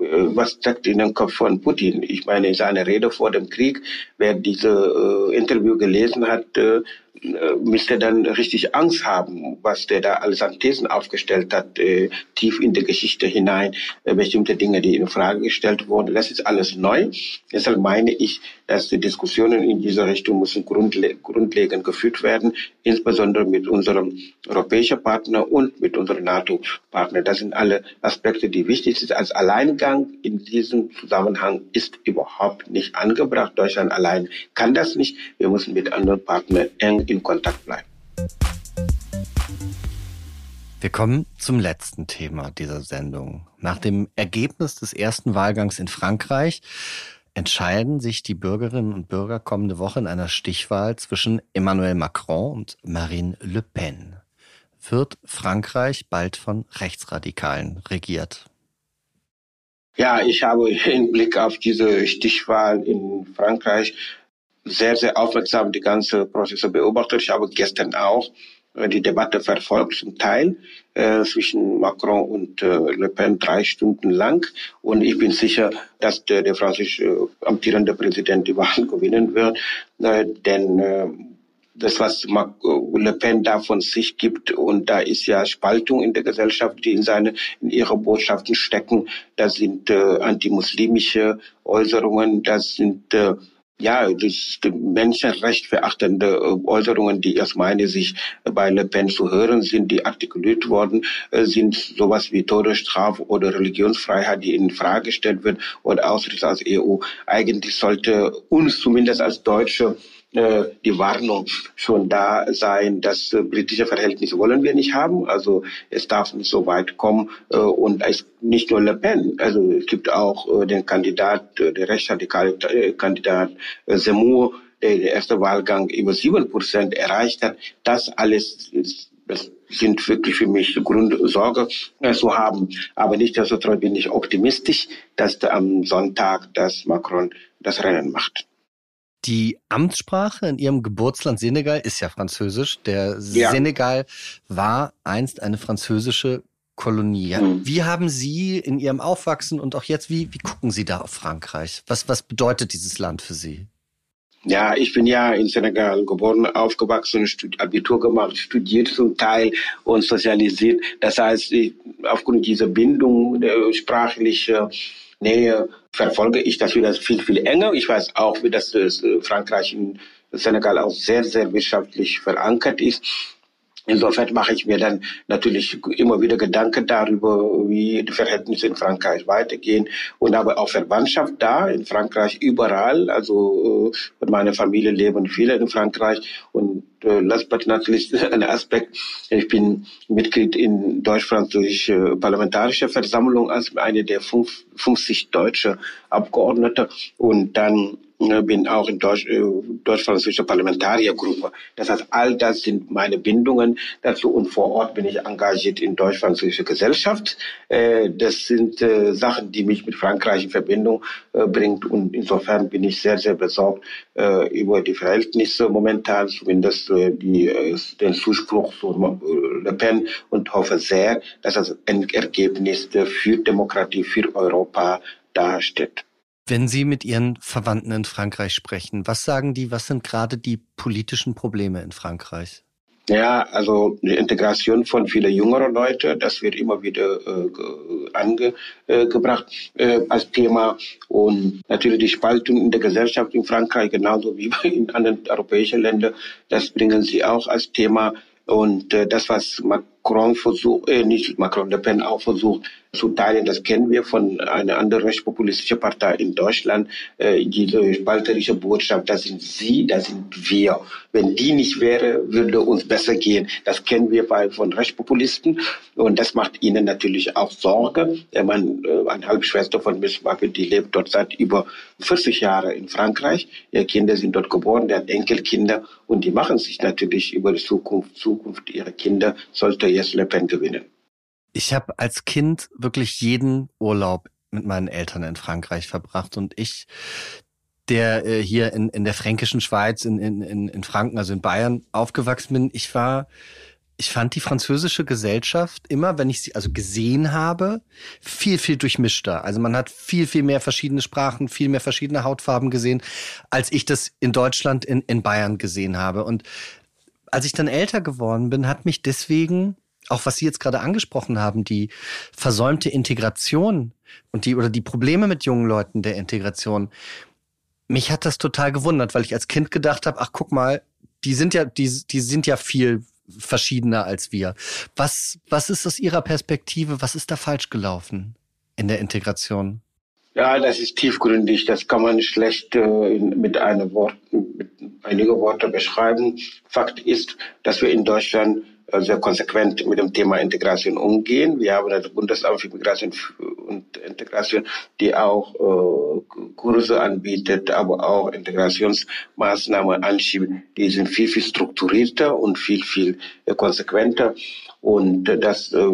was steckt in dem Kopf von Putin? Ich meine, seine Rede vor dem Krieg, wer diese äh, Interview gelesen hat, äh, äh, müsste dann richtig Angst haben, was der da alles an Thesen aufgestellt hat, äh, tief in die Geschichte hinein, äh, bestimmte Dinge, die in Frage gestellt wurden. Das ist alles neu. Deshalb meine ich, die Diskussionen in dieser Richtung müssen grundle grundlegend geführt werden, insbesondere mit unserem europäischen Partner und mit unserem NATO-Partner. Das sind alle Aspekte, die wichtig sind. Als Alleingang in diesem Zusammenhang ist überhaupt nicht angebracht. Deutschland allein kann das nicht. Wir müssen mit anderen Partnern eng in Kontakt bleiben. Wir kommen zum letzten Thema dieser Sendung. Nach dem Ergebnis des ersten Wahlgangs in Frankreich entscheiden sich die Bürgerinnen und Bürger kommende Woche in einer Stichwahl zwischen Emmanuel Macron und Marine Le Pen. Wird Frankreich bald von Rechtsradikalen regiert? Ja, ich habe im Blick auf diese Stichwahl in Frankreich sehr, sehr aufmerksam die ganze Prozesse beobachtet. Ich habe gestern auch die Debatte verfolgt, zum Teil äh, zwischen Macron und äh, Le Pen drei Stunden lang. Und ich bin sicher, dass der, der französische äh, amtierende Präsident die Wahl gewinnen wird. Äh, denn äh, das, was Le Pen da von sich gibt, und da ist ja Spaltung in der Gesellschaft, die in seine, in ihre Botschaften stecken. Das sind äh, antimuslimische Äußerungen, das sind äh, ja, das Menschenrecht verachtende äh, Äußerungen, die aus meiner Sicht bei Le Pen zu hören sind, die artikuliert worden äh, sind, sowas wie Todesstrafe oder Religionsfreiheit, die in Frage gestellt wird oder Austritt aus EU. Eigentlich sollte uns zumindest als Deutsche die Warnung schon da sein, dass äh, britische Verhältnisse wollen wir nicht haben. Also es darf nicht so weit kommen. Äh, und es nicht nur Le Pen, also es gibt auch äh, den Kandidat, äh, der rechtsradikale äh, Kandidat äh, Zemmour, der den ersten Wahlgang über sieben Prozent erreicht hat. Das alles das sind wirklich für mich Grund, Sorge äh, zu haben. Aber nichtsdestotrotz bin ich optimistisch, dass am Sonntag das Macron das Rennen macht. Die Amtssprache in Ihrem Geburtsland Senegal ist ja Französisch. Der ja. Senegal war einst eine französische Kolonie. Mhm. Wie haben Sie in Ihrem Aufwachsen und auch jetzt, wie, wie gucken Sie da auf Frankreich? Was, was bedeutet dieses Land für Sie? Ja, ich bin ja in Senegal geboren, aufgewachsen, Abitur gemacht, studiert zum Teil und sozialisiert. Das heißt, aufgrund dieser Bindung, der sprachlichen Nähe, verfolge ich das wieder viel, viel enger. Ich weiß auch, wie das äh, Frankreich in Senegal auch sehr, sehr wirtschaftlich verankert ist. Insofern mache ich mir dann natürlich immer wieder Gedanken darüber, wie die Verhältnisse in Frankreich weitergehen und habe auch Verwandtschaft da in Frankreich überall. Also äh, meiner Familie leben viele in Frankreich und last but not least ein Aspekt. Ich bin Mitglied in deutsch-französische parlamentarische Versammlung als eine der 50 deutsche Abgeordnete und dann bin auch in Deutsch, äh, deutsch-französischer Parlamentariergruppe. Das heißt, all das sind meine Bindungen dazu und vor Ort bin ich engagiert in deutsch-französischer Gesellschaft. Äh, das sind äh, Sachen, die mich mit Frankreich in Verbindung bringt und insofern bin ich sehr, sehr besorgt über die Verhältnisse momentan, zumindest die, den Zuspruch zu Le Pen und hoffe sehr, dass das ein Ergebnis für Demokratie, für Europa dasteht. Wenn Sie mit Ihren Verwandten in Frankreich sprechen, was sagen die, was sind gerade die politischen Probleme in Frankreich? Ja, also die Integration von vielen jüngeren Leuten, das wird immer wieder äh, angebracht äh, als Thema. Und natürlich die Spaltung in der Gesellschaft in Frankreich, genauso wie in anderen europäischen Ländern, das bringen sie auch als Thema. Und äh, das, was Macron versucht, äh, nicht Macron, Le Pen auch versucht zu teilen, das kennen wir von einer anderen rechtspopulistischen Partei in Deutschland, äh, diese spalterische Botschaft, das sind Sie, das sind wir. Wenn die nicht wäre, würde uns besser gehen. Das kennen wir bei, von Rechtspopulisten und das macht ihnen natürlich auch Sorge. Der Mann, äh, eine Halbschwester von Miss Marple, die lebt dort seit über 40 Jahren in Frankreich. Ihre Kinder sind dort geboren, der hat Enkelkinder und die machen sich natürlich über die Zukunft, Zukunft ihrer Kinder, sollte jetzt Le Pen gewinnen. Ich habe als Kind wirklich jeden Urlaub mit meinen Eltern in Frankreich verbracht und ich, der äh, hier in, in der fränkischen Schweiz, in, in, in Franken, also in Bayern aufgewachsen bin, ich war ich fand die französische Gesellschaft immer, wenn ich sie also gesehen habe, viel, viel durchmischter. Also man hat viel, viel mehr verschiedene Sprachen, viel mehr verschiedene Hautfarben gesehen, als ich das in Deutschland, in, in Bayern gesehen habe. Und als ich dann älter geworden bin, hat mich deswegen auch was Sie jetzt gerade angesprochen haben, die versäumte Integration und die oder die Probleme mit jungen Leuten der Integration. Mich hat das total gewundert, weil ich als Kind gedacht habe, ach guck mal, die sind ja die die sind ja viel verschiedener als wir. Was was ist aus Ihrer Perspektive, was ist da falsch gelaufen in der Integration? Ja, das ist tiefgründig. Das kann man schlecht äh, mit einem Wort, mit einigen Worten beschreiben. Fakt ist, dass wir in Deutschland sehr konsequent mit dem Thema Integration umgehen. Wir haben das Bundesamt für Migration und Integration, die auch äh, Kurse anbietet, aber auch Integrationsmaßnahmen anschiebt. Die sind viel, viel strukturierter und viel, viel äh, konsequenter. Und äh, das äh,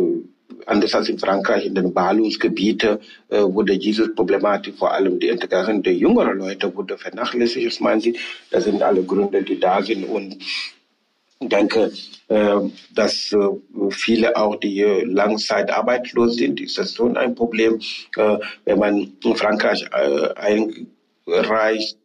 anders als in Frankreich in den Ballungsgebieten äh, wurde diese Problematik, vor allem die Integration der jüngeren Leute, wurde vernachlässigt, aus meinen Sie. Das sind alle Gründe, die da sind und ich denke, äh, dass äh, viele auch, die Langzeit arbeitslos sind, ist das schon ein Problem. Äh, wenn man in Frankreich einreicht,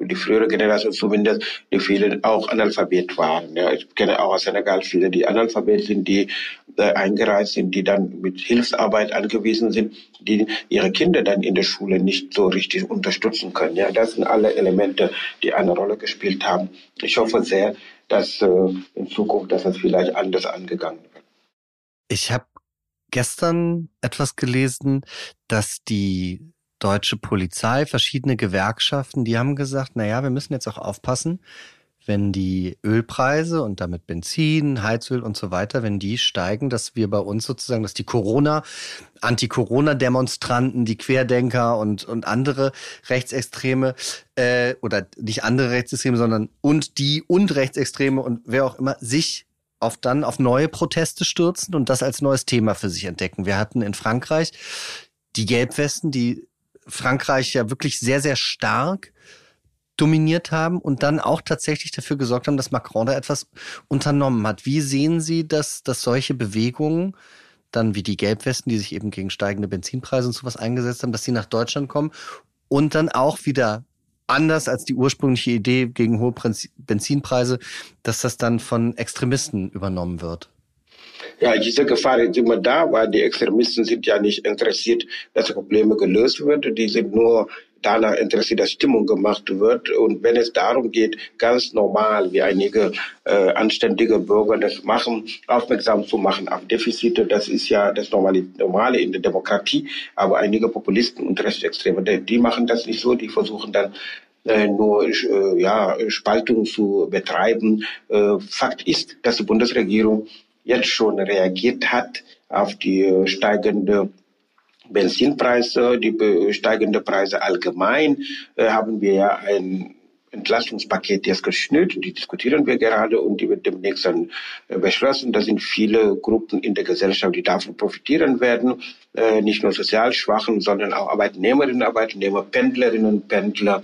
die frühere Generation zumindest, die viele auch Analphabet waren. Ich kenne auch aus Senegal viele, die Analphabet sind, die eingereist sind, die dann mit Hilfsarbeit angewiesen sind, die ihre Kinder dann in der Schule nicht so richtig unterstützen können. Ja, das sind alle Elemente, die eine Rolle gespielt haben. Ich hoffe sehr, dass äh, in Zukunft, dass das vielleicht anders angegangen wird. Ich habe gestern etwas gelesen, dass die deutsche Polizei, verschiedene Gewerkschaften, die haben gesagt, na ja, wir müssen jetzt auch aufpassen, wenn die Ölpreise und damit Benzin, Heizöl und so weiter, wenn die steigen, dass wir bei uns sozusagen, dass die Corona, Anti-Corona-Demonstranten, die Querdenker und, und andere Rechtsextreme, äh, oder nicht andere Rechtsextreme, sondern und die und Rechtsextreme und wer auch immer sich auf dann auf neue Proteste stürzen und das als neues Thema für sich entdecken. Wir hatten in Frankreich die Gelbwesten, die Frankreich ja wirklich sehr, sehr stark dominiert haben und dann auch tatsächlich dafür gesorgt haben, dass Macron da etwas unternommen hat. Wie sehen Sie, dass, dass solche Bewegungen, dann wie die Gelbwesten, die sich eben gegen steigende Benzinpreise und sowas eingesetzt haben, dass sie nach Deutschland kommen und dann auch wieder anders als die ursprüngliche Idee gegen hohe Benzinpreise, dass das dann von Extremisten übernommen wird? Ja, diese Gefahr ist immer da, weil die Extremisten sind ja nicht interessiert, dass Probleme gelöst werden. Die sind nur danach interessiert, dass Stimmung gemacht wird. Und wenn es darum geht, ganz normal, wie einige äh, anständige Bürger das machen, aufmerksam zu machen auf Defizite, das ist ja das Normale, Normale in der Demokratie. Aber einige Populisten und Rechtsextreme, die, die machen das nicht so. Die versuchen dann äh, nur äh, ja, Spaltung zu betreiben. Äh, Fakt ist, dass die Bundesregierung jetzt schon reagiert hat auf die steigende Benzinpreise, die steigende Preise allgemein, äh, haben wir ja ein Entlastungspaket jetzt geschnürt, die diskutieren wir gerade und die wird demnächst dann äh, beschlossen. Da sind viele Gruppen in der Gesellschaft, die davon profitieren werden, nicht nur sozial Schwachen, sondern auch Arbeitnehmerinnen, Arbeitnehmer, Pendlerinnen, Pendler,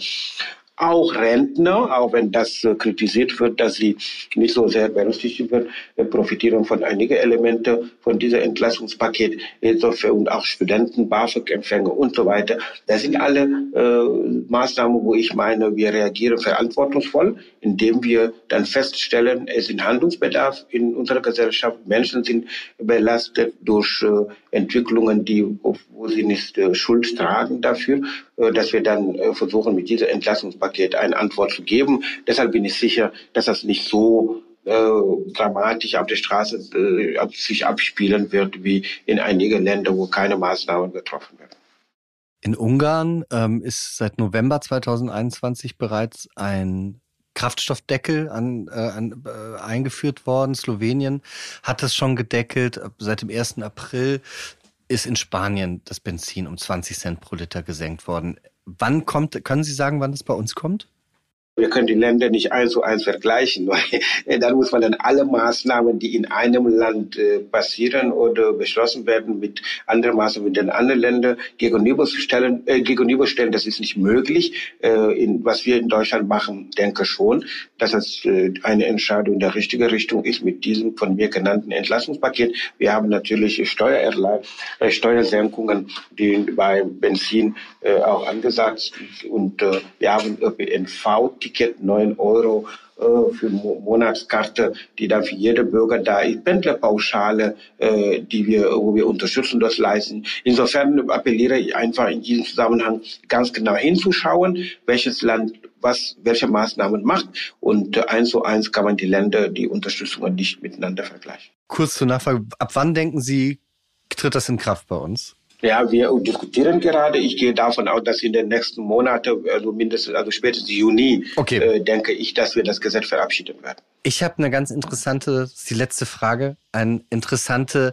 auch Rentner, auch wenn das äh, kritisiert wird, dass sie nicht so sehr berücksichtigt wird, äh, profitieren von einigen Elemente von dieser Entlastungspaket, insofern und auch Studenten, BAföG-Empfänger und so weiter. Das sind alle äh, Maßnahmen, wo ich meine, wir reagieren verantwortungsvoll, indem wir dann feststellen, es ist Handlungsbedarf in unserer Gesellschaft. Menschen sind belastet durch äh, Entwicklungen, die, wo sie nicht äh, Schuld tragen dafür, äh, dass wir dann äh, versuchen, mit dieser Entlassungspaket eine Antwort zu geben. Deshalb bin ich sicher, dass das nicht so äh, dramatisch auf der Straße äh, sich abspielen wird wie in einigen Ländern, wo keine Maßnahmen getroffen werden. In Ungarn ähm, ist seit November 2021 bereits ein Kraftstoffdeckel an, äh, an, äh, eingeführt worden. Slowenien hat das schon gedeckelt. Seit dem 1. April ist in Spanien das Benzin um 20 Cent pro Liter gesenkt worden. Wann kommt, können Sie sagen, wann das bei uns kommt? Wir können die Länder nicht eins zu eins vergleichen, weil dann muss man dann alle Maßnahmen, die in einem Land äh, passieren oder beschlossen werden, mit anderen Maßnahmen in den anderen Ländern gegenüberstellen. Äh, gegenüberstellen. Das ist nicht möglich. Äh, in, was wir in Deutschland machen, denke schon, dass es äh, eine Entscheidung in der richtigen Richtung ist mit diesem von mir genannten Entlassungspaket. Wir haben natürlich Steuererlei, äh, Steuersenkungen, die bei Benzin äh, auch angesagt sind. Und äh, wir haben ÖPNV, Ticket 9 Euro äh, für Monatskarte, die dann für jede Bürger da ist, Pendlerpauschale, äh, die wir, wo wir unterstützen, das leisten. Insofern appelliere ich einfach in diesem Zusammenhang ganz genau hinzuschauen, welches Land was, welche Maßnahmen macht. Und eins zu eins kann man die Länder, die Unterstützungen nicht miteinander vergleichen. Kurz zur Nachfrage, ab wann denken Sie, tritt das in Kraft bei uns? Ja, wir diskutieren gerade. Ich gehe davon aus, dass in den nächsten Monaten, also mindestens, also spätestens Juni, okay. äh, denke ich, dass wir das Gesetz verabschieden werden. Ich habe eine ganz interessante, die letzte Frage, eine interessante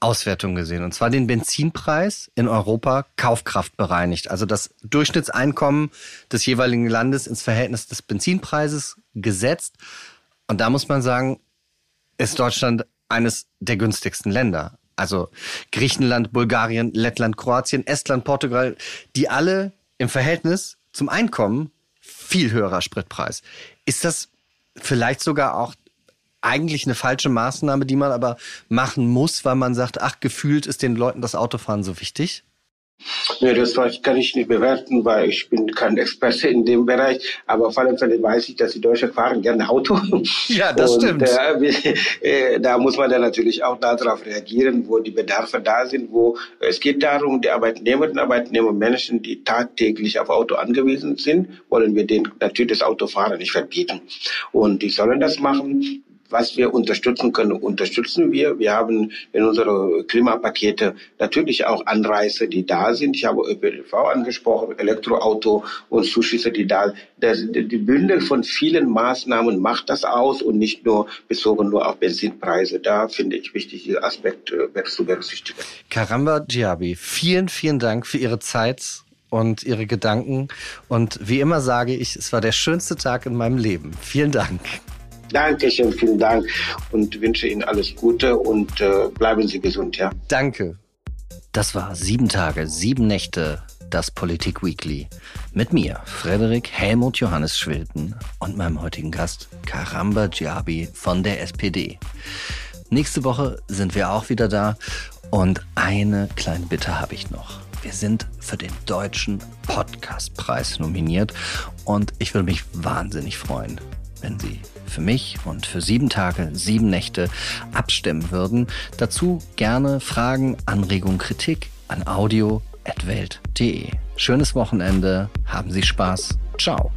Auswertung gesehen. Und zwar den Benzinpreis in Europa Kaufkraft bereinigt. Also das Durchschnittseinkommen des jeweiligen Landes ins Verhältnis des Benzinpreises gesetzt. Und da muss man sagen, ist Deutschland eines der günstigsten Länder also Griechenland, Bulgarien, Lettland, Kroatien, Estland, Portugal, die alle im Verhältnis zum Einkommen viel höherer Spritpreis. Ist das vielleicht sogar auch eigentlich eine falsche Maßnahme, die man aber machen muss, weil man sagt, ach, gefühlt ist den Leuten das Autofahren so wichtig? Nee, das kann ich nicht bewerten, weil ich bin kein Experte in dem Bereich. Aber auf alle Fälle weiß ich, dass die Deutschen fahren gerne Auto. Ja, das Und, stimmt. Äh, äh, da muss man dann natürlich auch darauf reagieren, wo die Bedarfe da sind. Wo es geht darum, die Arbeitnehmerinnen und Arbeitnehmer, Menschen, die tagtäglich auf Auto angewiesen sind, wollen wir denen natürlich das Autofahren nicht verbieten. Und die sollen das machen was wir unterstützen können, unterstützen wir. Wir haben in unsere Klimapakete natürlich auch Anreize, die da sind. Ich habe ÖPNV angesprochen, Elektroauto und Zuschüsse, die da sind. Die Bündel von vielen Maßnahmen macht das aus und nicht nur bezogen nur auf Benzinpreise. Da finde ich wichtig, diesen Aspekt äh, zu berücksichtigen. Karamba Diaby, vielen, vielen Dank für Ihre Zeit und Ihre Gedanken. Und wie immer sage ich, es war der schönste Tag in meinem Leben. Vielen Dank. Dankeschön, vielen Dank und wünsche Ihnen alles Gute und äh, bleiben Sie gesund, ja. Danke. Das war sieben Tage, sieben Nächte, das Politik Weekly. Mit mir, Frederik Helmut Johannes Schwilten und meinem heutigen Gast, Karamba Djabi von der SPD. Nächste Woche sind wir auch wieder da und eine kleine Bitte habe ich noch. Wir sind für den Deutschen Podcastpreis nominiert und ich würde mich wahnsinnig freuen, wenn Sie für mich und für sieben Tage, sieben Nächte abstimmen würden. Dazu gerne Fragen, Anregungen, Kritik an audio.welt.de. Schönes Wochenende, haben Sie Spaß. Ciao.